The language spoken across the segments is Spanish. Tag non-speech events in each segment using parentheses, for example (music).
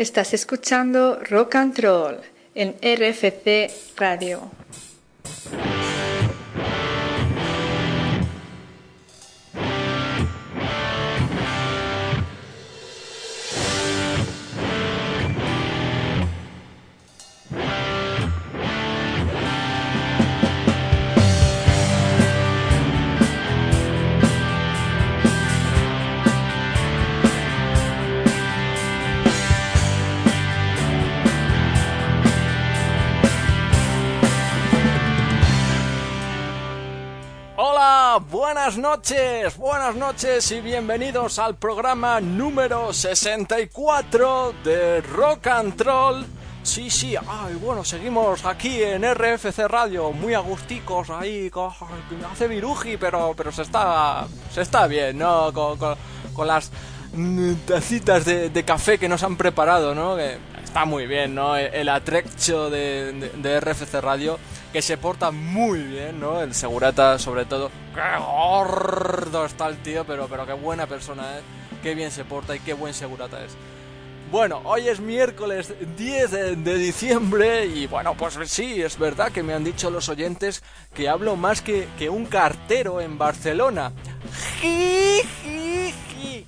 Estás escuchando Rock and Roll en RFC Radio. Buenas noches, buenas noches y bienvenidos al programa número 64 de Rock and Roll. Sí, sí, ay, bueno, seguimos aquí en RFC Radio, muy agusticos ahí, me hace viruji, pero, pero se está, se está bien, ¿no? Con, las tacitas de, café que nos han preparado, ¿no? Que está muy bien, ¿no? El, atrecho de, RFC Radio que se porta muy bien, ¿no? El segurata, sobre todo. ¡Qué gordo está el tío! Pero, pero qué buena persona es. Qué bien se porta y qué buen segurata es. Bueno, hoy es miércoles 10 de, diciembre y bueno, pues sí, es verdad que me han dicho los oyentes que hablo más que, que un cartero en Barcelona. ¡Ji, ji,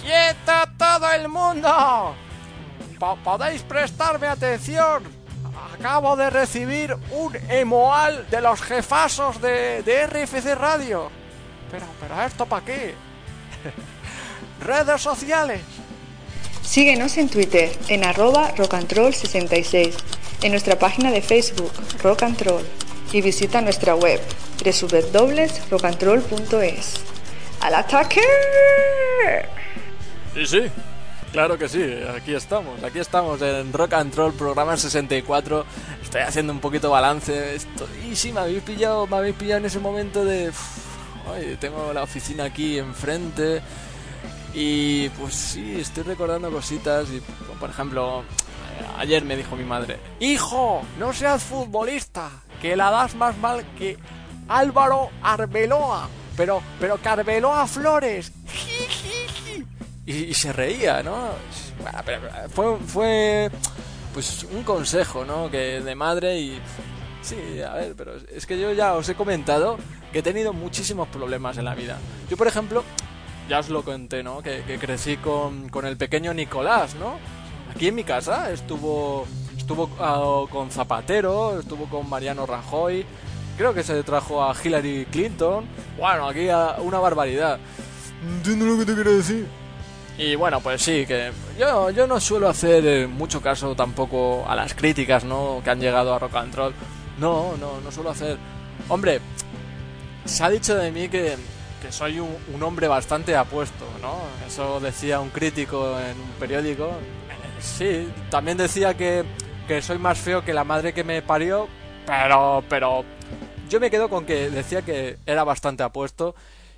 ¡Quieto todo el mundo! ¿Podéis prestarme atención? acabo de recibir un emoal de los jefasos de, RFC Radio. Pero, pero ¿esto para qué? (laughs) Redes sociales. Síguenos en Twitter en arroba rockandroll66, en nuestra página de Facebook Rock and Roll y visita nuestra web www.rockandroll.es. ¡Al ataque! Sí, sí, Claro que sí, aquí estamos, aquí estamos en Rock and Roll, programa 64. Estoy haciendo un poquito balance. Estoy, y sí, me habéis pillado, me habéis pillado en ese momento de. tengo la oficina aquí enfrente. Y pues sí, estoy recordando cositas. Y por ejemplo, ayer me dijo mi madre: Hijo, no seas futbolista, que la das más mal que Álvaro Arbeloa. Pero, pero que Arbeloa Flores (laughs) y, se reía, ¿no? fue, fue pues un consejo, ¿no? Que de madre y sí, a ver, pero es que yo ya os he comentado que he tenido muchísimos problemas en la vida. Yo, por ejemplo, ya os lo conté, ¿no? Que, crecí con, con, el pequeño Nicolás, ¿no? Aquí en mi casa estuvo estuvo ah, con Zapatero, estuvo con Mariano Rajoy, creo que se trajo a Hillary Clinton. Bueno, aquí una barbaridad. ¿Entiendes lo que te quiero decir? Y bueno, pues sí, que yo, yo no suelo hacer eh, mucho caso tampoco a las críticas, ¿no? Que han llegado a Rock and Roll. No, no, no suelo hacer... Hombre, se ha dicho de mí que, que soy un, hombre bastante apuesto, ¿no? Eso decía un crítico en un periódico. Sí, también decía que, que soy más feo que la madre que me parió, pero, pero yo me quedo con que decía que era bastante apuesto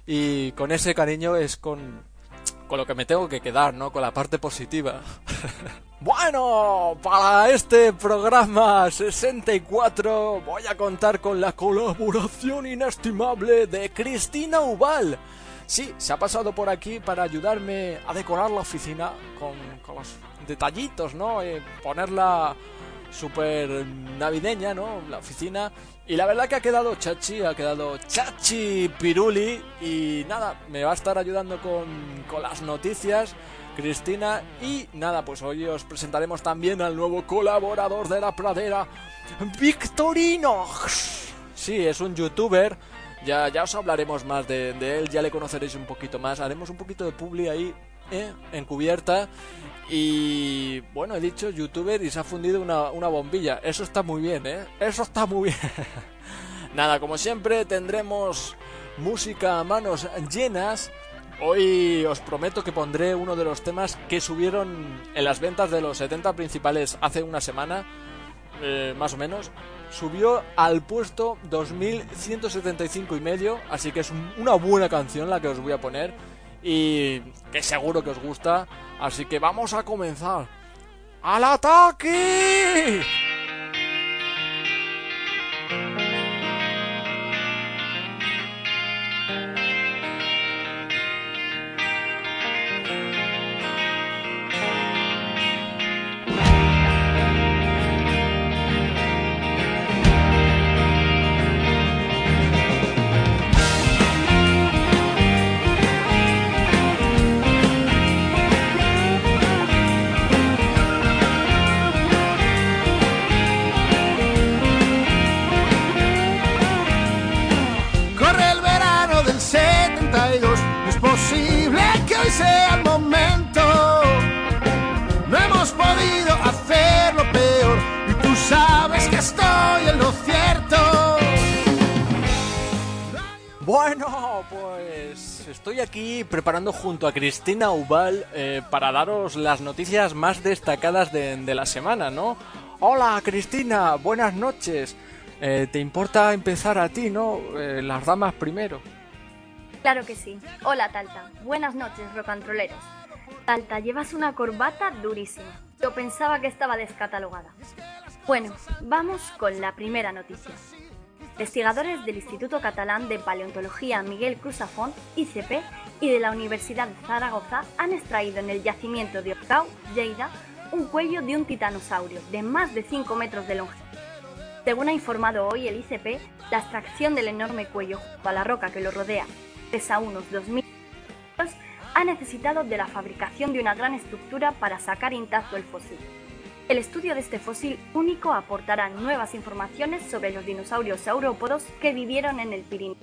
y con ese cariño es con con lo que me tengo que quedar, ¿no? Con la parte positiva. (laughs) bueno, para este programa 64 voy a contar con la colaboración inestimable de Cristina Ubal. Sí, se ha pasado por aquí para ayudarme a decorar la oficina con, los detallitos, ¿no? Eh, ponerla súper navideña, ¿no? La oficina y la verdad que ha quedado chachi, ha quedado chachi piruli. Y nada, me va a estar ayudando con, con las noticias. Cristina. Y nada, pues hoy os presentaremos también al nuevo colaborador de la pradera, Victorino. Sí, es un youtuber. Ya, ya os hablaremos más de, de, él, ya le conoceréis un poquito más. Haremos un poquito de publi ahí, ¿eh? encubierta. Y bueno, he dicho youtuber y se ha fundido una, una bombilla. Eso está muy bien, ¿eh? Eso está muy bien. (laughs) Nada, como siempre tendremos música a manos llenas. Hoy os prometo que pondré uno de los temas que subieron en las ventas de los 70 principales hace una semana, eh, más o menos. Subió al puesto 2175 y medio, así que es una buena canción la que os voy a poner y que seguro que os gusta. Así que vamos a comenzar. ¡Al ataque! Bueno, pues estoy aquí preparando junto a Cristina Ubal eh, para daros las noticias más destacadas de, la semana, ¿no? Hola Cristina, buenas noches. Eh, ¿Te importa empezar a ti, no? Eh, las damas primero. Claro que sí. Hola Talta, buenas noches, rocantroleros. Talta, llevas una corbata durísima. Yo pensaba que estaba descatalogada. Bueno, vamos con la primera noticia. Investigadores del Instituto Catalán de Paleontología Miguel Cruz Afont, ICP, y de la Universidad de Zaragoza han extraído en el yacimiento de Octau, Lleida, un cuello de un titanosaurio de más de 5 metros de longitud. Según ha informado hoy el ICP, la extracción del enorme cuello junto a la roca que lo rodea, pesa unos 2.000 metros, ha necesitado de la fabricación de una gran estructura para sacar intacto el fósil. El estudio de este fósil único aportará nuevas informaciones sobre los dinosaurios saurópodos que vivieron en el Pirineo.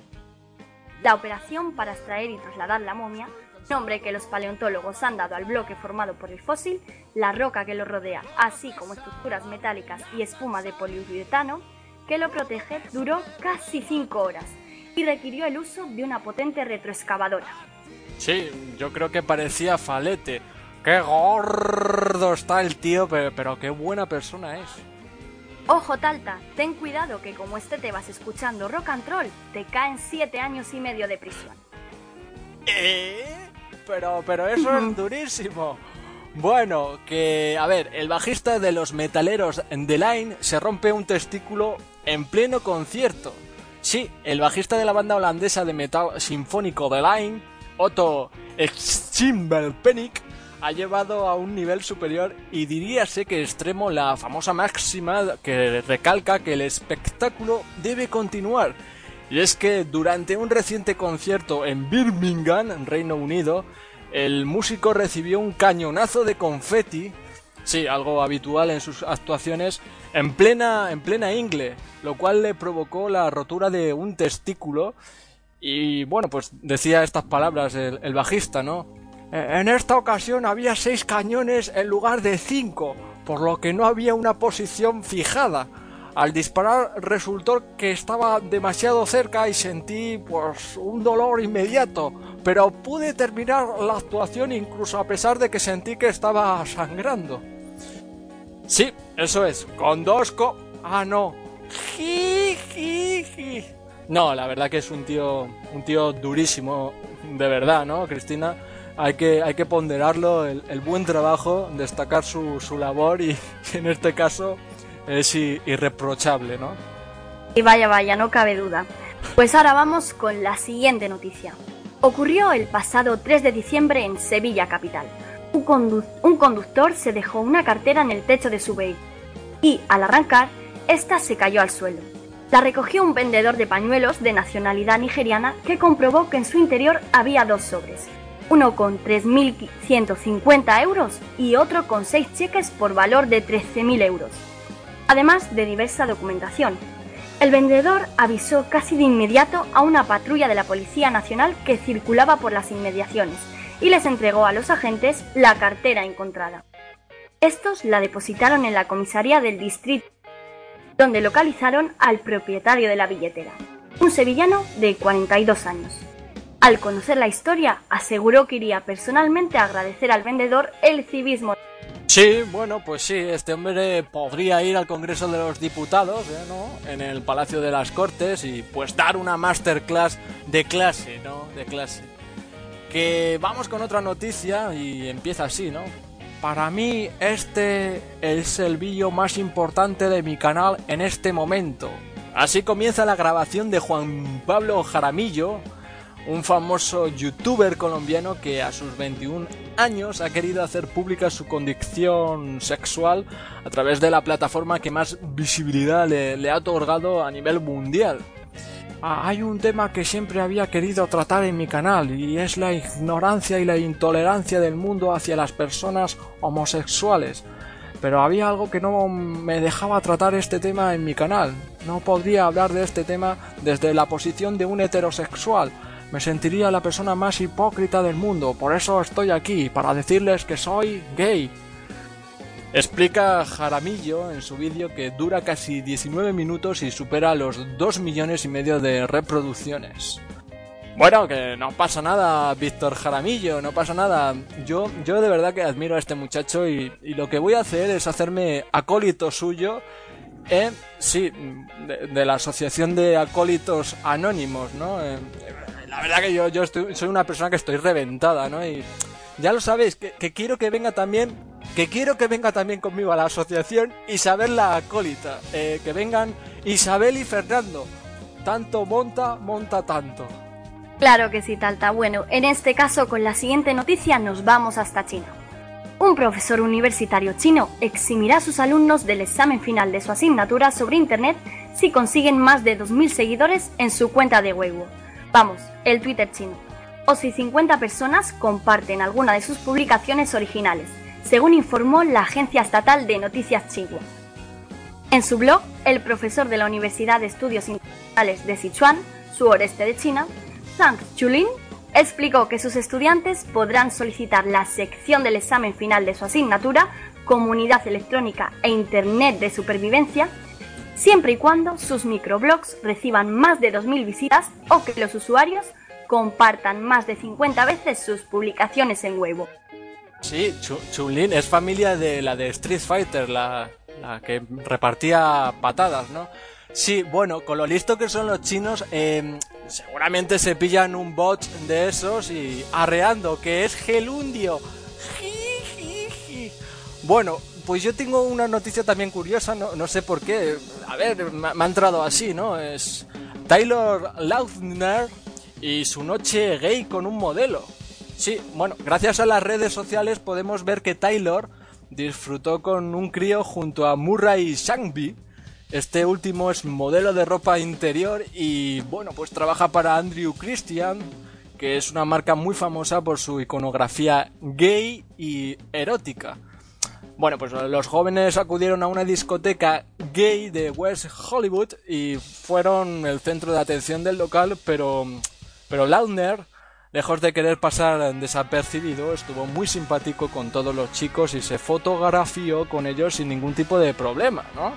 La operación para extraer y trasladar la momia, nombre que los paleontólogos han dado al bloque formado por el fósil, la roca que lo rodea, así como estructuras metálicas y espuma de poliuretano que lo protege, duró casi 5 horas y requirió el uso de una potente retroexcavadora. Sí, yo creo que parecía falete, Qué gordo está el tío, pero, qué buena persona es. Ojo, Talta, ten cuidado que como este te vas escuchando rock and roll, te caen siete años y medio de prisión. ¿Eh? Pero, pero eso es durísimo. Bueno, que, a ver, el bajista de los metaleros The Line se rompe un testículo en pleno concierto. Sí, el bajista de la banda holandesa de metal sinfónico The Line, Otto Schimmelpenninck, ha llevado a un nivel superior y diríase que extremo la famosa máxima que recalca que el espectáculo debe continuar. Y es que durante un reciente concierto en Birmingham, Reino Unido, el músico recibió un cañonazo de confeti, sí, algo habitual en sus actuaciones, en plena, en plena ingle, lo cual le provocó la rotura de un testículo. Y bueno, pues decía estas palabras el, el bajista, ¿no? Eh, en esta ocasión había seis cañones en lugar de cinco, por lo que no había una posición fijada. Al disparar resultó que estaba demasiado cerca y sentí pues un dolor inmediato, pero pude terminar la actuación incluso a pesar de que sentí que estaba sangrando. Sí, eso es, con dos co... Ah, no. No, la verdad que es un tío, un tío durísimo, de verdad, ¿no, Cristina? hay que, hay que ponderarlo, el, buen trabajo, destacar su, su, labor y (laughs) en este caso es irreprochable, ¿no? Y vaya, vaya, no cabe duda. Pues ahora vamos con la siguiente noticia. Ocurrió el pasado 3 de diciembre en Sevilla capital. Un, conductor se dejó una cartera en el techo de su vehículo y al arrancar, esta se cayó al suelo. La recogió un vendedor de pañuelos de nacionalidad nigeriana que comprobó que en su interior había dos sobres uno con 3.150 euros y otro con 6 cheques por valor de 13.000 euros, además de diversa documentación. El vendedor avisó casi de inmediato a una patrulla de la Policía Nacional que circulaba por las inmediaciones y les entregó a los agentes la cartera encontrada. Estos la depositaron en la comisaría del distrito, donde localizaron al propietario de la billetera, un sevillano de 42 años. Al conocer la historia, aseguró que iría personalmente a agradecer al vendedor el civismo. Sí, bueno, pues sí, este hombre podría ir al Congreso de los Diputados, ¿eh? ¿no? En el Palacio de las Cortes y pues dar una masterclass de clase, ¿no? De clase. Vamos con otra noticia y empieza así, ¿no? Para mí este es el vídeo más importante de mi canal en este momento. Así comienza la grabación de Juan Pablo Jaramillo, un famoso youtuber colombiano que a sus 21 años ha querido hacer pública su condición sexual a través de la plataforma que más visibilidad le, ha otorgado a nivel mundial. Ah, hay un tema que siempre había querido tratar en mi canal y es la ignorancia y la intolerancia del mundo hacia las personas homosexuales. Pero había algo que no me dejaba tratar este tema en mi canal. No podría hablar de este tema desde la posición de un heterosexual, me sentiría la persona más hipócrita del mundo, por eso estoy aquí, para decirles que soy gay. Explica Jaramillo en su vídeo que dura casi 19 minutos y supera los 2 millones y medio de reproducciones. Bueno, que no pasa nada, Víctor Jaramillo, no pasa nada. Yo, yo de verdad que admiro a este muchacho y, lo que voy a hacer es hacerme acólito suyo en, sí, de, la Asociación de Acólitos Anónimos, ¿no? la verdad que yo, yo estoy, soy una persona que estoy reventada, ¿no? Y ya lo sabéis, que, quiero que venga también, que quiero que venga también conmigo a la asociación Isabel la Acólita, eh, que vengan Isabel y Fernando. Tanto monta, monta tanto. Claro que sí, Talta. Bueno, en este caso con la siguiente noticia nos vamos hasta China. Un profesor universitario chino eximirá a sus alumnos del examen final de su asignatura sobre Internet si consiguen más de 2.000 seguidores en su cuenta de Weibo. Vamos, el Twitter chino. O si 50 personas comparten alguna de sus publicaciones originales, según informó la agencia estatal de noticias Xinhua. En su blog, el profesor de la Universidad de Estudios Internacionales de Sichuan, sureste de China, Zhang Chulin, explicó que sus estudiantes podrán solicitar la sección del examen final de su asignatura, Comunidad Electrónica e Internet de Supervivencia, siempre y cuando sus microblogs reciban más de 2.000 visitas o que los usuarios compartan más de 50 veces sus publicaciones en Weibo. Sí, Chun-Lin es familia de la de Street Fighter, la, que repartía patadas, ¿no? Sí, bueno, con lo listo que son los chinos, em, seguramente se pillan un bot de esos y arreando, que es Gelundio. Bueno, pues yo tengo una noticia también curiosa, no, sé por qué. A ver, me, ha entrado así, ¿no? Es Taylor Lautner y su noche gay con un modelo. Sí, bueno, gracias a las redes sociales podemos ver que Taylor disfrutó con un crío junto a Murray Shangbi. Este último es modelo de ropa interior y bueno, pues trabaja para Andrew Christian, que es una marca muy famosa por su iconografía gay y erótica. Bueno, pues los jóvenes acudieron a una discoteca gay de West Hollywood y fueron el centro de atención del local, pero, pero Lautner, lejos de querer pasar desapercibido, estuvo muy simpático con todos los chicos y se fotografió con ellos sin ningún tipo de problema, ¿no?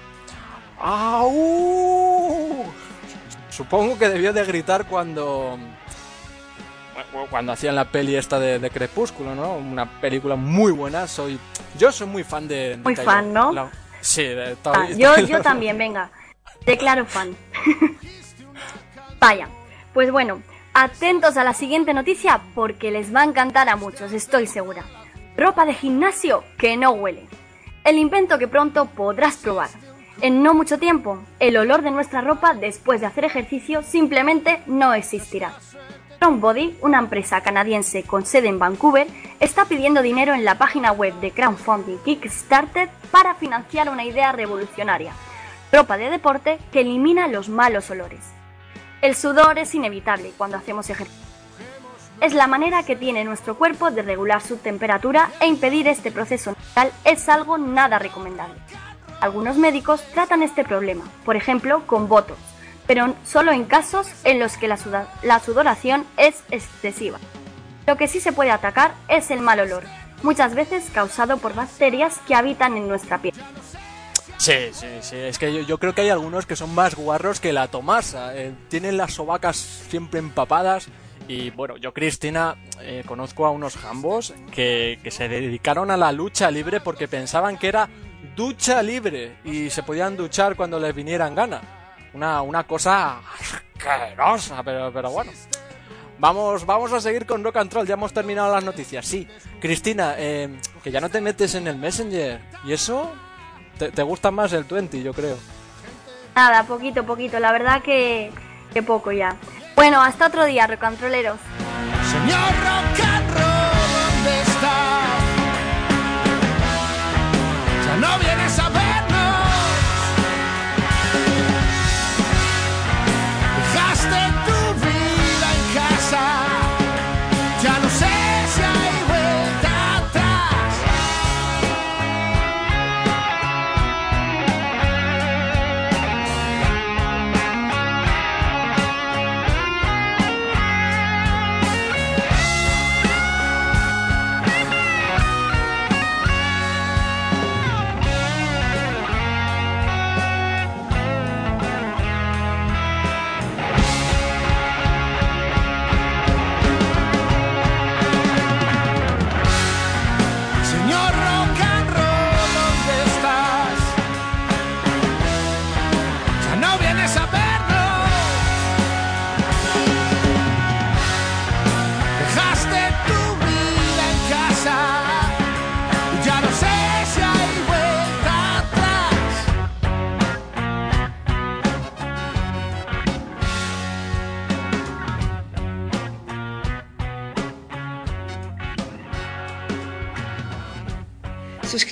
¡Au! Supongo que debió de gritar cuando cuando hacían la peli esta de, Crepúsculo, ¿no? Una película muy buena. Soy, yo soy muy fan de. muy fan, ¿no? sí, de. Ah, yo, yo también, venga. Declaro fan. (laughs) Vaya. Pues bueno, atentos a la siguiente noticia porque les va a encantar a muchos, estoy segura. Ropa de gimnasio que no huele. El invento que pronto podrás probar. En no mucho tiempo, el olor de nuestra ropa después de hacer ejercicio simplemente no existirá. Body, una empresa canadiense con sede en Vancouver, está pidiendo dinero en la página web de crowdfunding Kickstarter para financiar una idea revolucionaria, ropa de deporte que elimina los malos olores. El sudor es inevitable cuando hacemos ejercicio. Es la manera que tiene nuestro cuerpo de regular su temperatura e impedir este proceso natural es algo nada recomendable. Algunos médicos tratan este problema, por ejemplo, con Botox, pero solo en casos en los que la, sudoración es excesiva. Lo que sí se puede atacar es el mal olor, muchas veces causado por bacterias que habitan en nuestra piel. Sí, sí, sí. Es que yo, creo que hay algunos que son más guarros que la tomasa. Eh, tienen las sobacas siempre empapadas Y bueno, yo, Cristina, eh, conozco a unos jambos que, que se dedicaron a la lucha libre porque pensaban que era ducha libre y se podían duchar cuando les vinieran ganas. Una, una cosa asquerosa, pero, pero bueno. Vamos, vamos a seguir con Rock and Roll, ya hemos terminado las noticias. Sí, Cristina, eh, que ya no te metes en el Messenger. ¿Y eso? Te, te gusta más el 20, yo creo. Nada, poquito, poquito. La verdad que, que poco ya. Bueno, hasta otro día, recontroleros. Señor Rock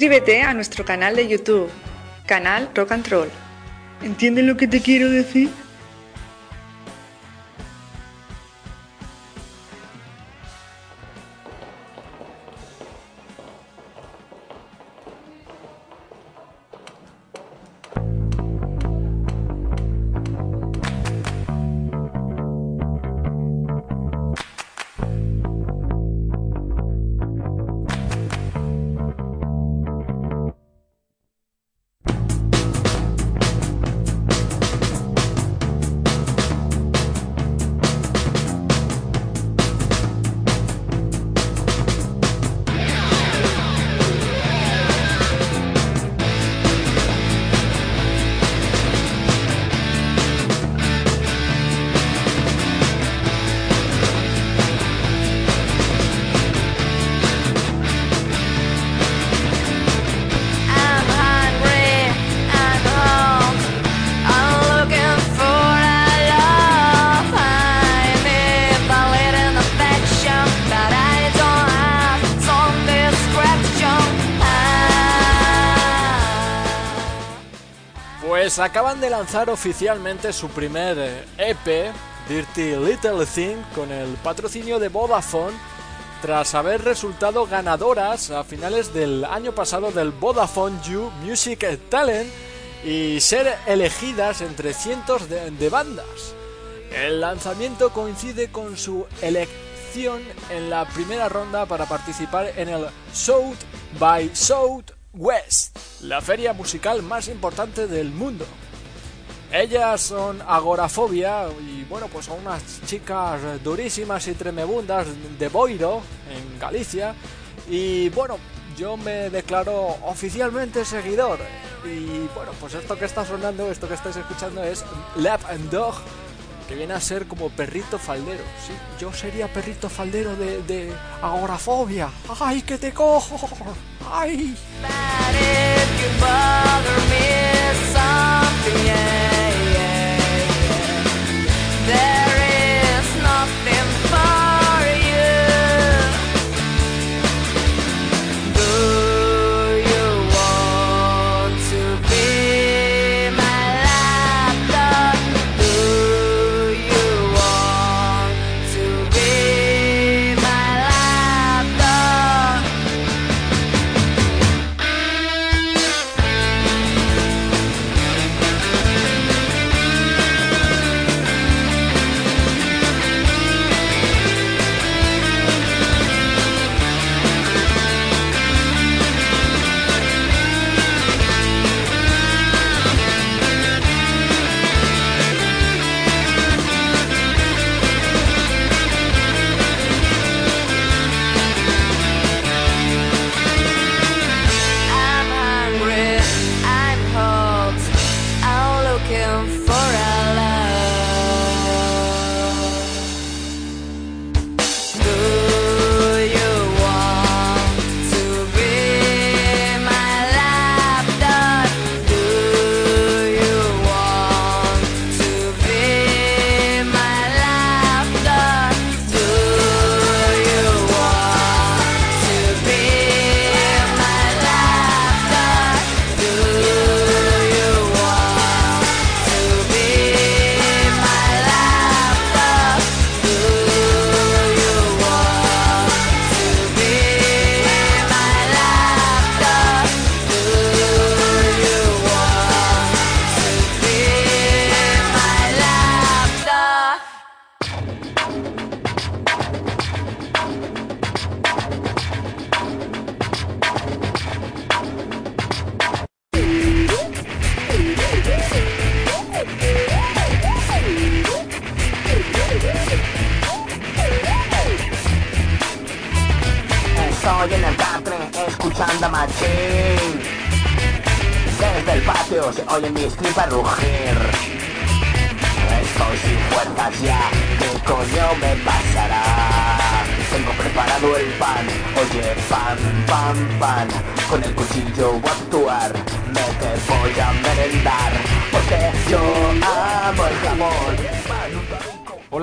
Suscríbete a nuestro canal de YouTube, canal Rock and Roll. ¿Entiendes lo que te quiero decir? Pues acaban de lanzar oficialmente su primer eh, EP, Dirty Little Thing, con el patrocinio de Vodafone, tras haber resultado ganadoras a finales del año pasado del Vodafone You Music Talent y ser elegidas entre cientos de, de bandas. El lanzamiento coincide con su elección en la primera ronda para participar en el South by Southwest, la feria musical más importante del mundo. Ellas son Agorafobia y bueno, pues son unas chicas durísimas y tremebundas de Boiro, en Galicia. Y bueno, yo me declaro oficialmente seguidor. Y bueno, pues esto que está sonando, esto que estáis escuchando es Lap and Dog, que viene a ser como perrito faldero. Sí, yo sería perrito faldero de, de Agorafobia. ¡Ay, que te cojo! ¡Ay!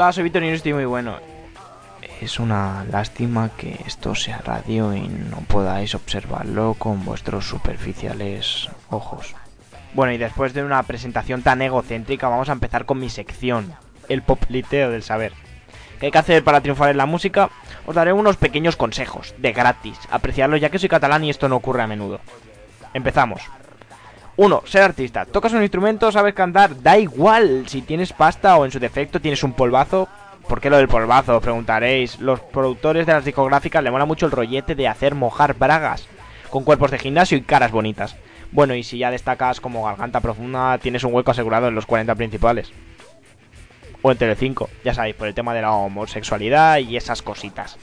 Hola, soy Víctor y estoy muy bueno. Es una lástima que esto sea radio y no podáis observarlo con vuestros superficiales ojos. Bueno, y después de una presentación tan egocéntrica, vamos a empezar con mi sección, el popliteo del saber. ¿Qué hay que hacer para triunfar en la música? Os daré unos pequeños consejos, de gratis. Apreciarlos ya que soy catalán y esto no ocurre a menudo. Empezamos. 1. Ser artista. Tocas un instrumento, sabes cantar, da igual si tienes pasta o en su defecto tienes un polvazo. ¿Por qué lo del polvazo? Preguntaréis. Los productores de las discográficas le mola mucho el rollete de hacer mojar bragas con cuerpos de gimnasio y caras bonitas. Bueno, y si ya destacas como garganta profunda, tienes un hueco asegurado en los 40 principales. O en Telecinco, ya sabéis, por el tema de la homosexualidad y esas cositas.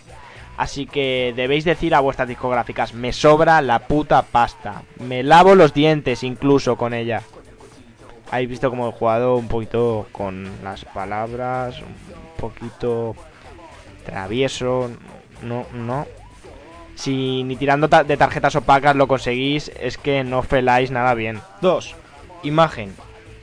Así que debéis decir a vuestras discográficas, me sobra la puta pasta. Me lavo los dientes incluso con ella. Habéis visto como he jugado un poquito con las palabras, un poquito travieso. No, no. Si ni tirando de tarjetas opacas lo conseguís, es que no feláis nada bien. 2. Imagen.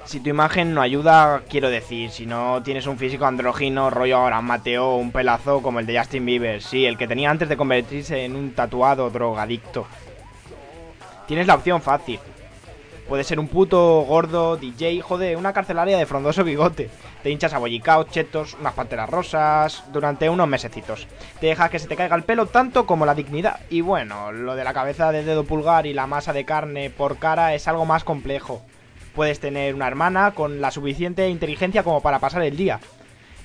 Si tu imagen no ayuda, quiero decir, si no tienes un físico andrógino, rollo ahora Mateo un pelazo como el de Justin Bieber, sí, el que tenía antes de convertirse en un tatuado drogadicto. Tienes la opción fácil. Puede ser un puto gordo DJ, joder, una carcelaria de frondoso bigote. Te hinchas a bollicaos, chetos, unas panteras rosas durante unos mesecitos. Te dejas que se te caiga el pelo tanto como la dignidad. Y bueno, lo de la cabeza de dedo pulgar y la masa de carne por cara es algo más complejo. Puedes tener una hermana con la suficiente inteligencia como para pasar el día.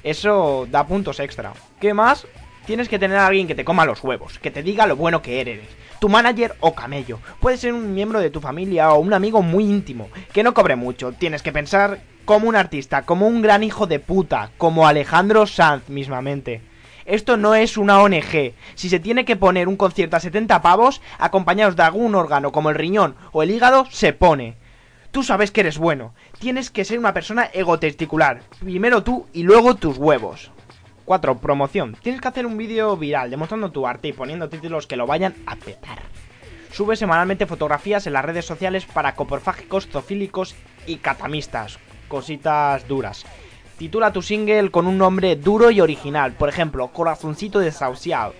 Eso da puntos extra. ¿Qué más? Tienes que tener a alguien que te coma los huevos, que te diga lo bueno que eres. Tu manager o camello. Puede ser un miembro de tu familia o un amigo muy íntimo, que no cobre mucho. Tienes que pensar como un artista, como un gran hijo de puta, como Alejandro Sanz mismamente. Esto no es una ONG. Si se tiene que poner un concierto a 70 pavos, acompañados de algún órgano como el riñón o el hígado, se pone. Tú sabes que eres bueno. Tienes que ser una persona egotesticular. Primero tú y luego tus huevos. 4. Promoción. Tienes que hacer un vídeo viral demostrando tu arte y poniendo títulos que lo vayan a petar. Sube semanalmente fotografías en las redes sociales para coporfágicos, zofílicos y catamistas. Cositas duras. Titula tu single con un nombre duro y original. Por ejemplo, Corazoncito desahuciado.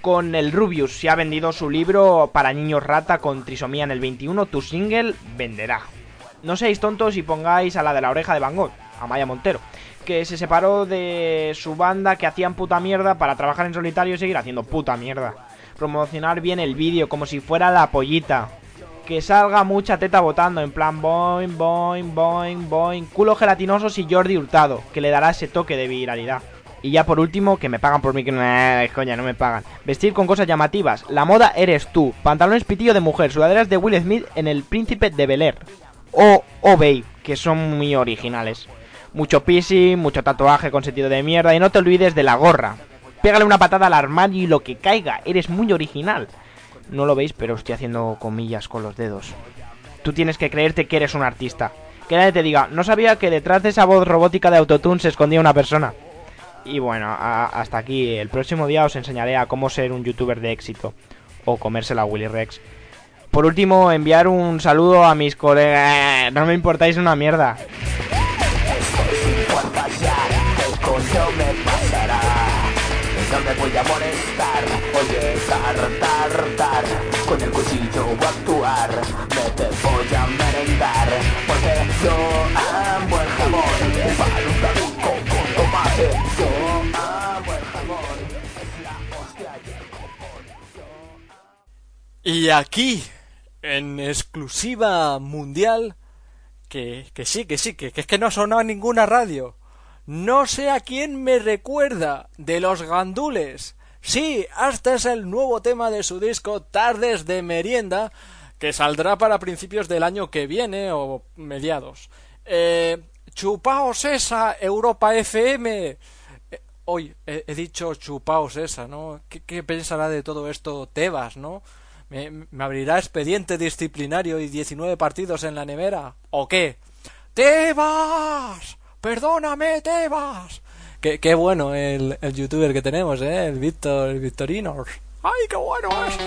Con el Rubius, si ha vendido su libro para niños rata con trisomía en el 21, tu single venderá. No seáis tontos y pongáis a la de la oreja de Van Gogh, a Maya Montero, que se separó de su banda que hacían puta mierda para trabajar en solitario y seguir haciendo puta mierda. Promocionar bien el vídeo como si fuera la pollita. Que salga mucha teta votando, en plan boing, boing, boing, boing. Culo gelatinosos y Jordi Hurtado, que le dará ese toque de viralidad. Y ya por último, que me pagan por mí, que eh, coña, no me pagan. Vestir con cosas llamativas. La moda eres tú. Pantalones pitillo de mujer. Sudaderas de Will Smith en el Príncipe de Bel Air. O Obey, que son muy originales. Mucho piercing, mucho tatuaje con sentido de mierda. Y no te olvides de la gorra. Pégale una patada al armario y lo que caiga. Eres muy original. No lo veis, pero estoy haciendo comillas con los dedos. Tú tienes que creerte que eres un artista. Que nadie te diga, no sabía que detrás de esa voz robótica de autotune se escondía una persona. Y bueno, hasta aquí. El próximo día os enseñaré a cómo ser un youtuber de éxito. O comérsela a Willy Rex. Por último, enviar un saludo a mis colegas. No me importáis una mierda. Y aquí, en exclusiva mundial, que, que sí, que sí, que, que es que no ha sonado ninguna radio. No sé a quién me recuerda, de los gandules. Sí, hasta es el nuevo tema de su disco Tardes de Merienda, que saldrá para principios del año que viene o mediados. Eh, chupaos esa, Europa FM. Eh, Hoy he, he dicho chupaos esa, ¿no? ¿Qué, ¿Qué pensará de todo esto Tebas, no? ¿Me, abrirá expediente disciplinario y 19 partidos en la nevera? ¿O qué? ¡Tebas! ¡Perdóname, Tebas! Qué, qué bueno el, el youtuber que tenemos, ¿eh? El Víctor, el Victorino. ¡Ay, qué bueno es!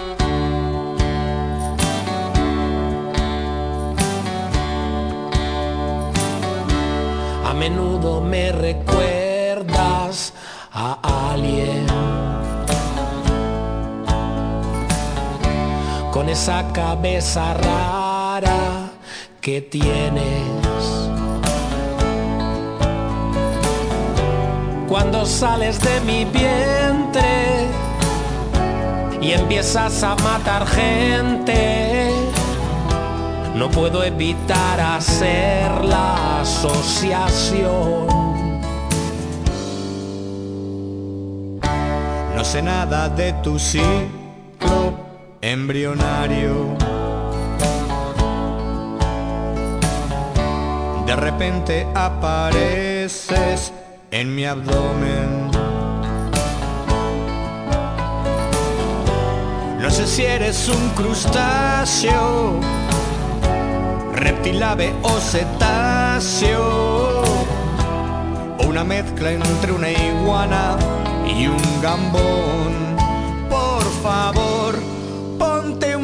A menudo me recuerdas a alguien con esa cabeza rara que tienes. Cuando sales de mi vientre y empiezas a matar gente, no puedo evitar hacer la asociación. No sé nada de tu ciclo embrionario. De repente apareces en mi abdomen. No sé si eres un crustáceo, reptilave o cetáceo, o una mezcla entre una iguana y un gambón. Por favor,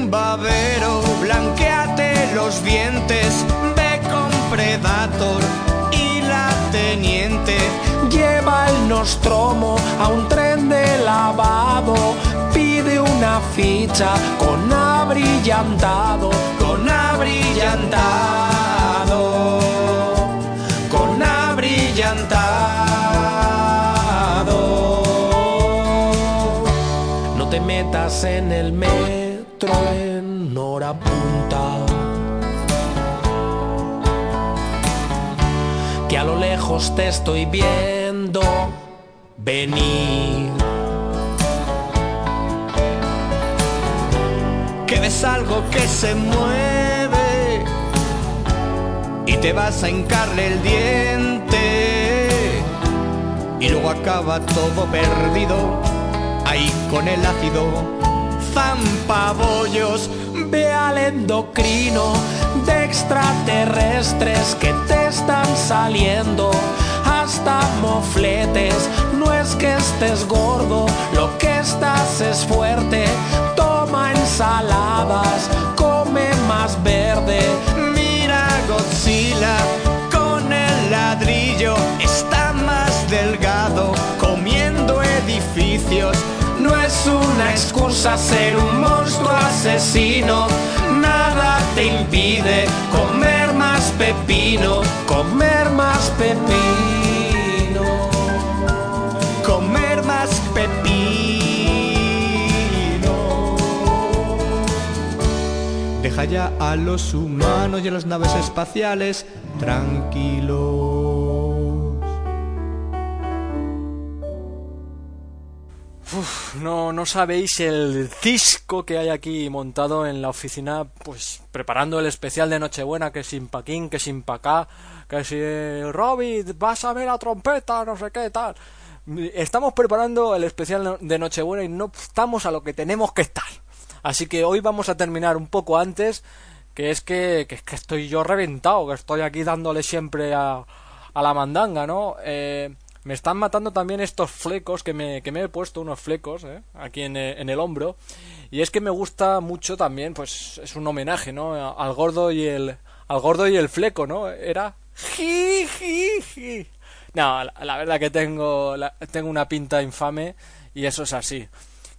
babero, blanqueate los dientes, ve con Predator y la teniente. Lleva el nostromo a un tren de lavado. Pide una ficha con abrillantado, con abrillantado, con abrillantado. No te metas en el metro en hora punta. que a lo lejos te estoy viendo venir. que ves algo que se mueve y te vas a hincarle el diente y luego acaba todo perdido ahí con el ácido zampabollos Ve al endocrino de extraterrestres que te están saliendo hasta mofletes. No es que estés gordo, lo que estás es fuerte. Toma ensaladas, come más verde. mira Godzilla con el ladrillo está más delgado comiendo edificios es una excusa ser un monstruo asesino. Nada te impide comer más pepino, comer más pepino. comer más pepino. Deja ya a los humanos y a las naves espaciales tranquilos. No, no sabéis el cisco que hay aquí montado en la oficina, pues preparando el especial de Nochebuena, que sin Paquín, que sin Pacá, que si Robin, vas a ver la trompeta, no sé qué tal. Estamos preparando el especial de Nochebuena y no estamos a lo que tenemos que estar. Así que hoy vamos a terminar un poco antes, que es que, que, es que estoy yo reventado, que estoy aquí dándole siempre a, a la mandanga, ¿no? Eh, me están matando también estos flecos que me, que me he puesto, unos flecos, ¿eh? aquí en, eh, en el hombro. Y es que me gusta mucho también, pues es un homenaje, ¿no? Al gordo y el, al gordo y el fleco, ¿no? Era ji, ji, ji. No, la, la verdad que tengo, la- tengo una pinta infame y eso es así.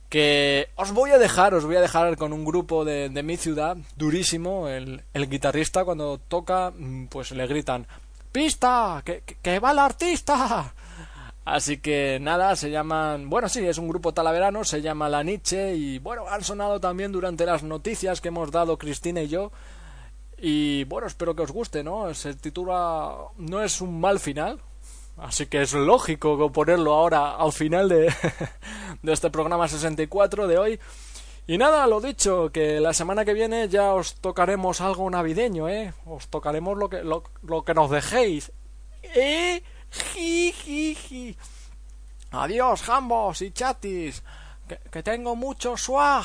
Que os voy a dejar, os voy a dejar con un grupo de, de mi ciudad, durísimo. El, el guitarrista cuando toca, mm, pues le gritan, ¡Pista! ¡Que, que, que va el artista! Así que nada, se llaman, bueno, sí, es un grupo talaverano, se llama La Nietzsche y bueno, han sonado también durante las noticias que hemos dado Cristina y yo. Y bueno, espero que os guste, ¿no? Se titula No es un mal final. Así que es lógico ponerlo ahora al final de, (laughs) de este programa 64 de hoy. Y nada, lo dicho, que la semana que viene ya os tocaremos algo navideño, ¿eh? Os tocaremos lo que, lo, lo que nos dejéis. ¿Eh? Adiós, jambos y chatis. Que, que tengo mucho swag.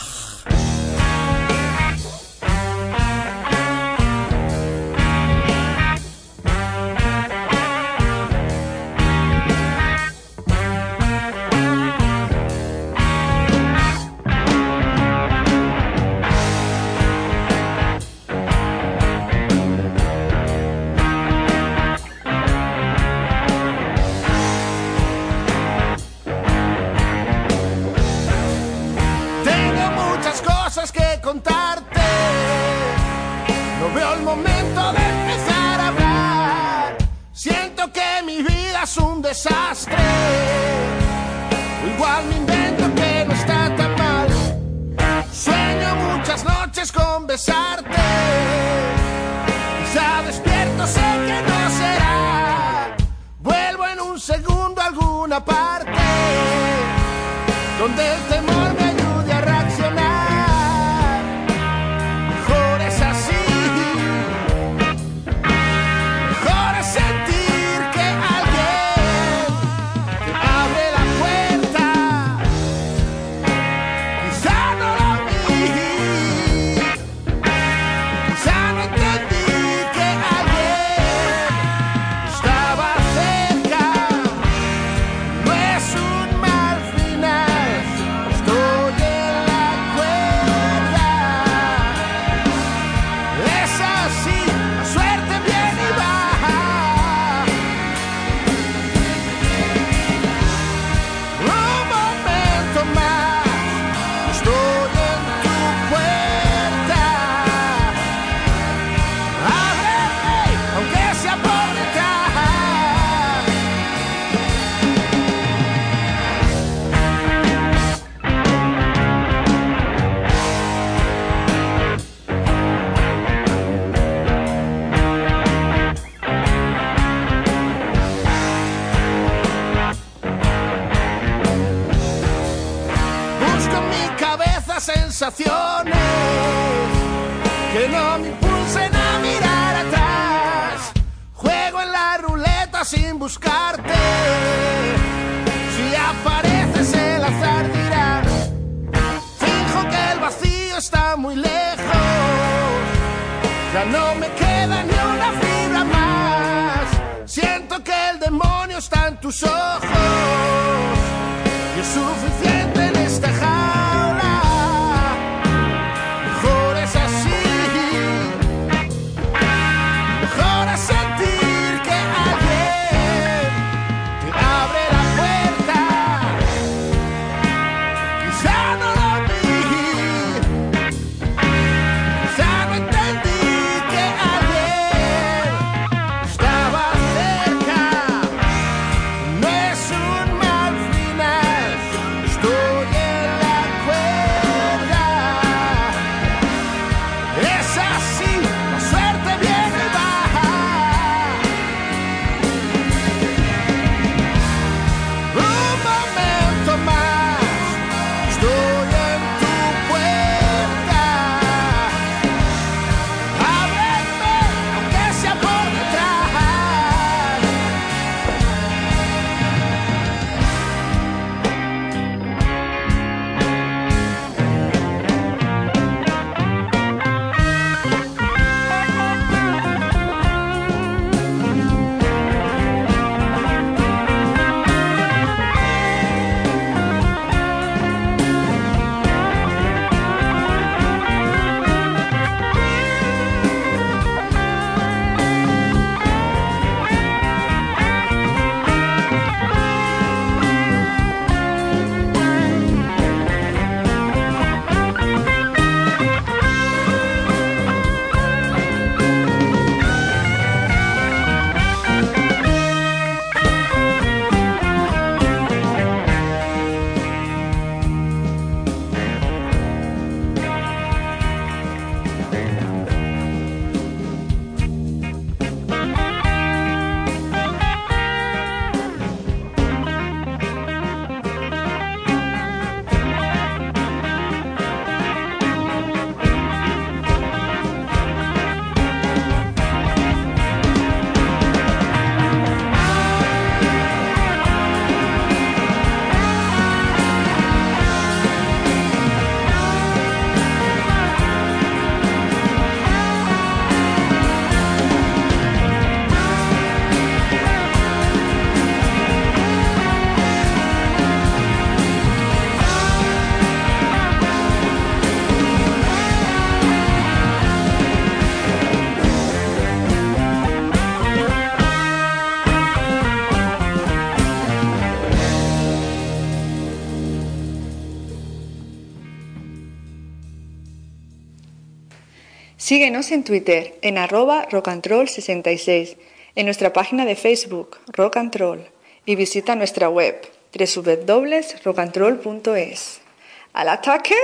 sin buscarte. Si apareces el azar dirá, fijo que el vacío está muy lejos. Ya no me queda ni una fibra más. Siento que el demonio está en tus ojos. Y es suficiente. Síguenos en Twitter en arroba rockandroll66, en nuestra página de Facebook Rock and Roll y visita nuestra web www.rockandroll.es. ¡Al ataque!